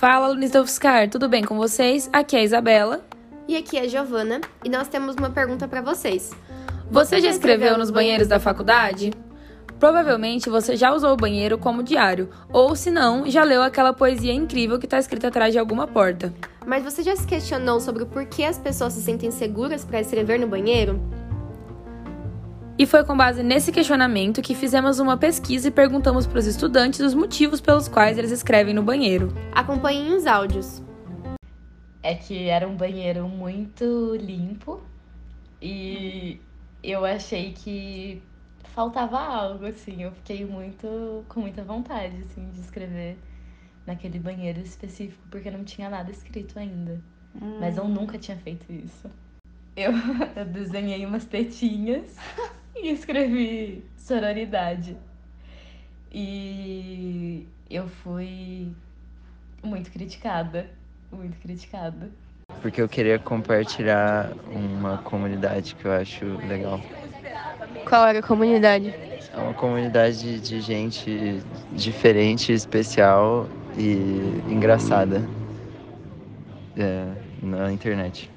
Fala, alunos da UFSCar, tudo bem com vocês? Aqui é a Isabela. E aqui é a Giovana, e nós temos uma pergunta para vocês. Você já escreveu nos banheiros da faculdade? Provavelmente você já usou o banheiro como diário, ou se não, já leu aquela poesia incrível que está escrita atrás de alguma porta. Mas você já se questionou sobre o porquê as pessoas se sentem seguras para escrever no banheiro? E foi com base nesse questionamento que fizemos uma pesquisa e perguntamos para os estudantes os motivos pelos quais eles escrevem no banheiro. Acompanhem os áudios. É que era um banheiro muito limpo e eu achei que faltava algo, assim. Eu fiquei muito com muita vontade, assim, de escrever naquele banheiro específico, porque não tinha nada escrito ainda. Hum. Mas eu nunca tinha feito isso. Eu, eu desenhei umas tetinhas e escrevi sororidade. E eu fui muito criticada, muito criticada. Porque eu queria compartilhar uma comunidade que eu acho legal. Qual era a comunidade? É uma comunidade de gente diferente, especial e engraçada é, na internet.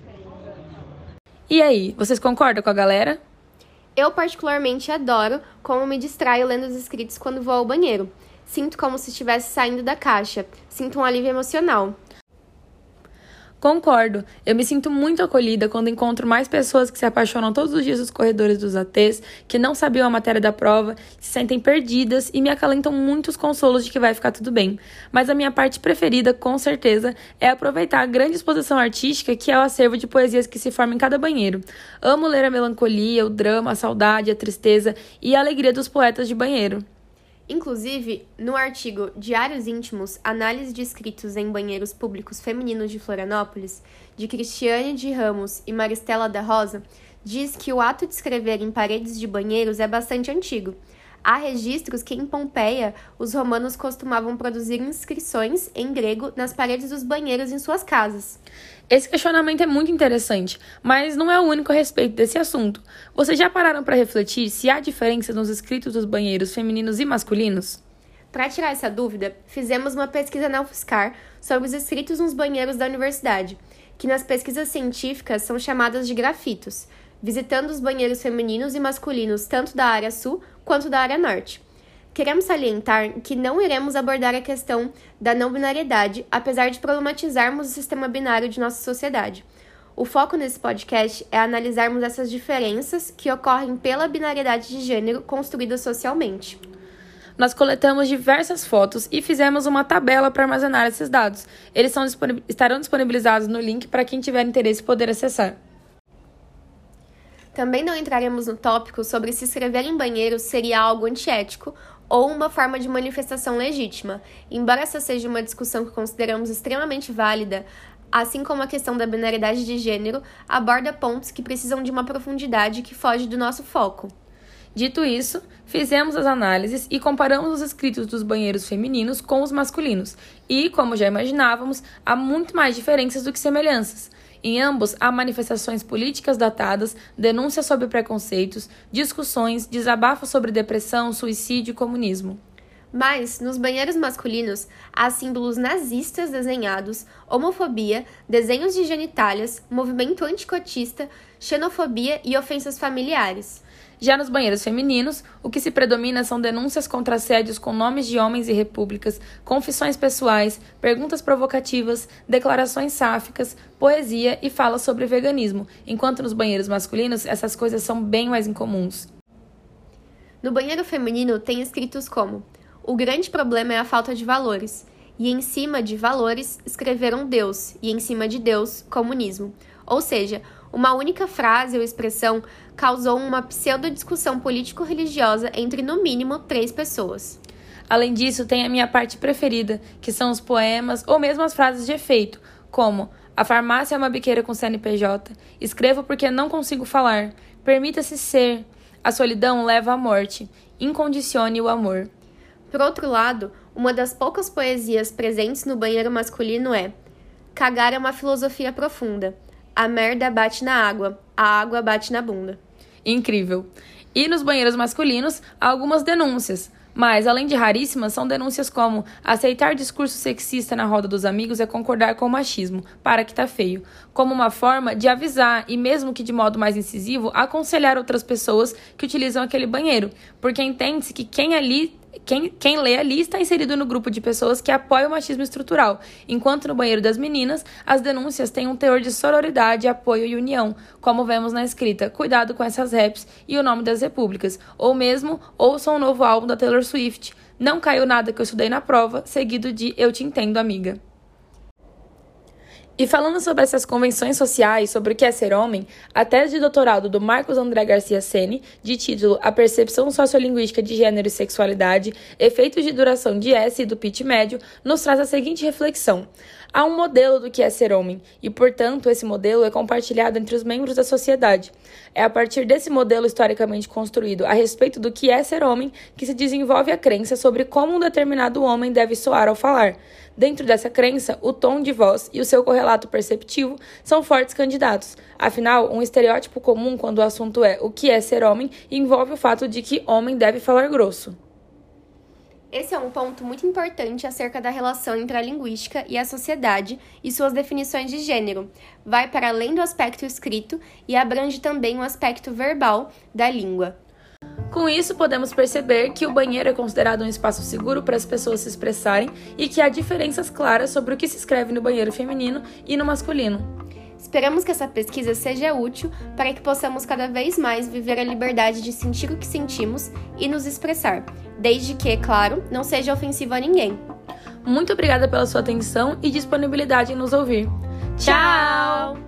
E aí, vocês concordam com a galera? Eu particularmente adoro como me distraio lendo os escritos quando vou ao banheiro. Sinto como se estivesse saindo da caixa. Sinto um alívio emocional. Concordo. Eu me sinto muito acolhida quando encontro mais pessoas que se apaixonam todos os dias nos corredores dos ATs, que não sabiam a matéria da prova, se sentem perdidas e me acalentam muitos consolos de que vai ficar tudo bem. Mas a minha parte preferida, com certeza, é aproveitar a grande exposição artística que é o acervo de poesias que se forma em cada banheiro. Amo ler a melancolia, o drama, a saudade, a tristeza e a alegria dos poetas de banheiro. Inclusive, no artigo Diários Íntimos, Análise de Escritos em Banheiros Públicos Femininos de Florianópolis, de Cristiane de Ramos e Maristela da Rosa, diz que o ato de escrever em paredes de banheiros é bastante antigo. Há registros que em Pompeia os romanos costumavam produzir inscrições em grego nas paredes dos banheiros em suas casas. Esse questionamento é muito interessante, mas não é o único a respeito desse assunto. Vocês já pararam para refletir se há diferença nos escritos dos banheiros femininos e masculinos? Para tirar essa dúvida, fizemos uma pesquisa na UFSCar sobre os escritos nos banheiros da universidade, que nas pesquisas científicas são chamadas de grafitos, visitando os banheiros femininos e masculinos tanto da área sul quanto da área norte. Queremos salientar que não iremos abordar a questão da não binariedade, apesar de problematizarmos o sistema binário de nossa sociedade. O foco nesse podcast é analisarmos essas diferenças que ocorrem pela binariedade de gênero construída socialmente. Nós coletamos diversas fotos e fizemos uma tabela para armazenar esses dados. Eles disponibil estarão disponibilizados no link para quem tiver interesse poder acessar. Também não entraremos no tópico sobre se escrever em banheiro seria algo antiético ou uma forma de manifestação legítima. Embora essa seja uma discussão que consideramos extremamente válida, assim como a questão da binariedade de gênero, aborda pontos que precisam de uma profundidade que foge do nosso foco. Dito isso, fizemos as análises e comparamos os escritos dos banheiros femininos com os masculinos, e, como já imaginávamos, há muito mais diferenças do que semelhanças. Em ambos, há manifestações políticas datadas, denúncias sobre preconceitos, discussões, desabafos sobre depressão, suicídio e comunismo. Mas, nos banheiros masculinos, há símbolos nazistas desenhados, homofobia, desenhos de genitálias, movimento anticotista, xenofobia e ofensas familiares. Já nos banheiros femininos, o que se predomina são denúncias contra assédios com nomes de homens e repúblicas, confissões pessoais, perguntas provocativas, declarações sáficas, poesia e falas sobre veganismo, enquanto nos banheiros masculinos essas coisas são bem mais incomuns. No banheiro feminino tem escritos como: O grande problema é a falta de valores. E em cima de valores escreveram Deus, e em cima de Deus, comunismo. Ou seja, uma única frase ou expressão causou uma pseudo-discussão político-religiosa entre, no mínimo, três pessoas. Além disso, tem a minha parte preferida, que são os poemas ou mesmo as frases de efeito, como A farmácia é uma biqueira com CNPJ, escrevo porque não consigo falar, permita-se ser, a solidão leva à morte, incondicione o amor. Por outro lado, uma das poucas poesias presentes no banheiro masculino é Cagar é uma filosofia profunda. A merda bate na água, a água bate na bunda. Incrível. E nos banheiros masculinos, algumas denúncias. Mas, além de raríssimas, são denúncias como aceitar discurso sexista na roda dos amigos é concordar com o machismo, para que tá feio, como uma forma de avisar e, mesmo que de modo mais incisivo, aconselhar outras pessoas que utilizam aquele banheiro, porque entende-se que quem ali quem, quem lê ali está inserido no grupo de pessoas que apoiam o machismo estrutural, enquanto no banheiro das meninas, as denúncias têm um teor de sororidade, apoio e união, como vemos na escrita. Cuidado com essas raps e o nome das repúblicas, ou mesmo Ouçam o novo álbum da Taylor Swift, Não caiu nada que eu estudei na prova, seguido de Eu te entendo, amiga. E falando sobre essas convenções sociais sobre o que é ser homem, a tese de doutorado do Marcos André Garcia Sene, de título A Percepção Sociolinguística de Gênero e Sexualidade, Efeitos de Duração de S e do Pitch Médio, nos traz a seguinte reflexão. Há um modelo do que é ser homem, e, portanto, esse modelo é compartilhado entre os membros da sociedade. É a partir desse modelo historicamente construído a respeito do que é ser homem que se desenvolve a crença sobre como um determinado homem deve soar ao falar. Dentro dessa crença, o tom de voz e o seu correlato perceptivo são fortes candidatos. Afinal, um estereótipo comum quando o assunto é o que é ser homem envolve o fato de que homem deve falar grosso. Esse é um ponto muito importante acerca da relação entre a linguística e a sociedade e suas definições de gênero. Vai para além do aspecto escrito e abrange também o aspecto verbal da língua. Com isso, podemos perceber que o banheiro é considerado um espaço seguro para as pessoas se expressarem e que há diferenças claras sobre o que se escreve no banheiro feminino e no masculino. Esperamos que essa pesquisa seja útil para que possamos cada vez mais viver a liberdade de sentir o que sentimos e nos expressar, desde que, claro, não seja ofensivo a ninguém. Muito obrigada pela sua atenção e disponibilidade em nos ouvir. Tchau!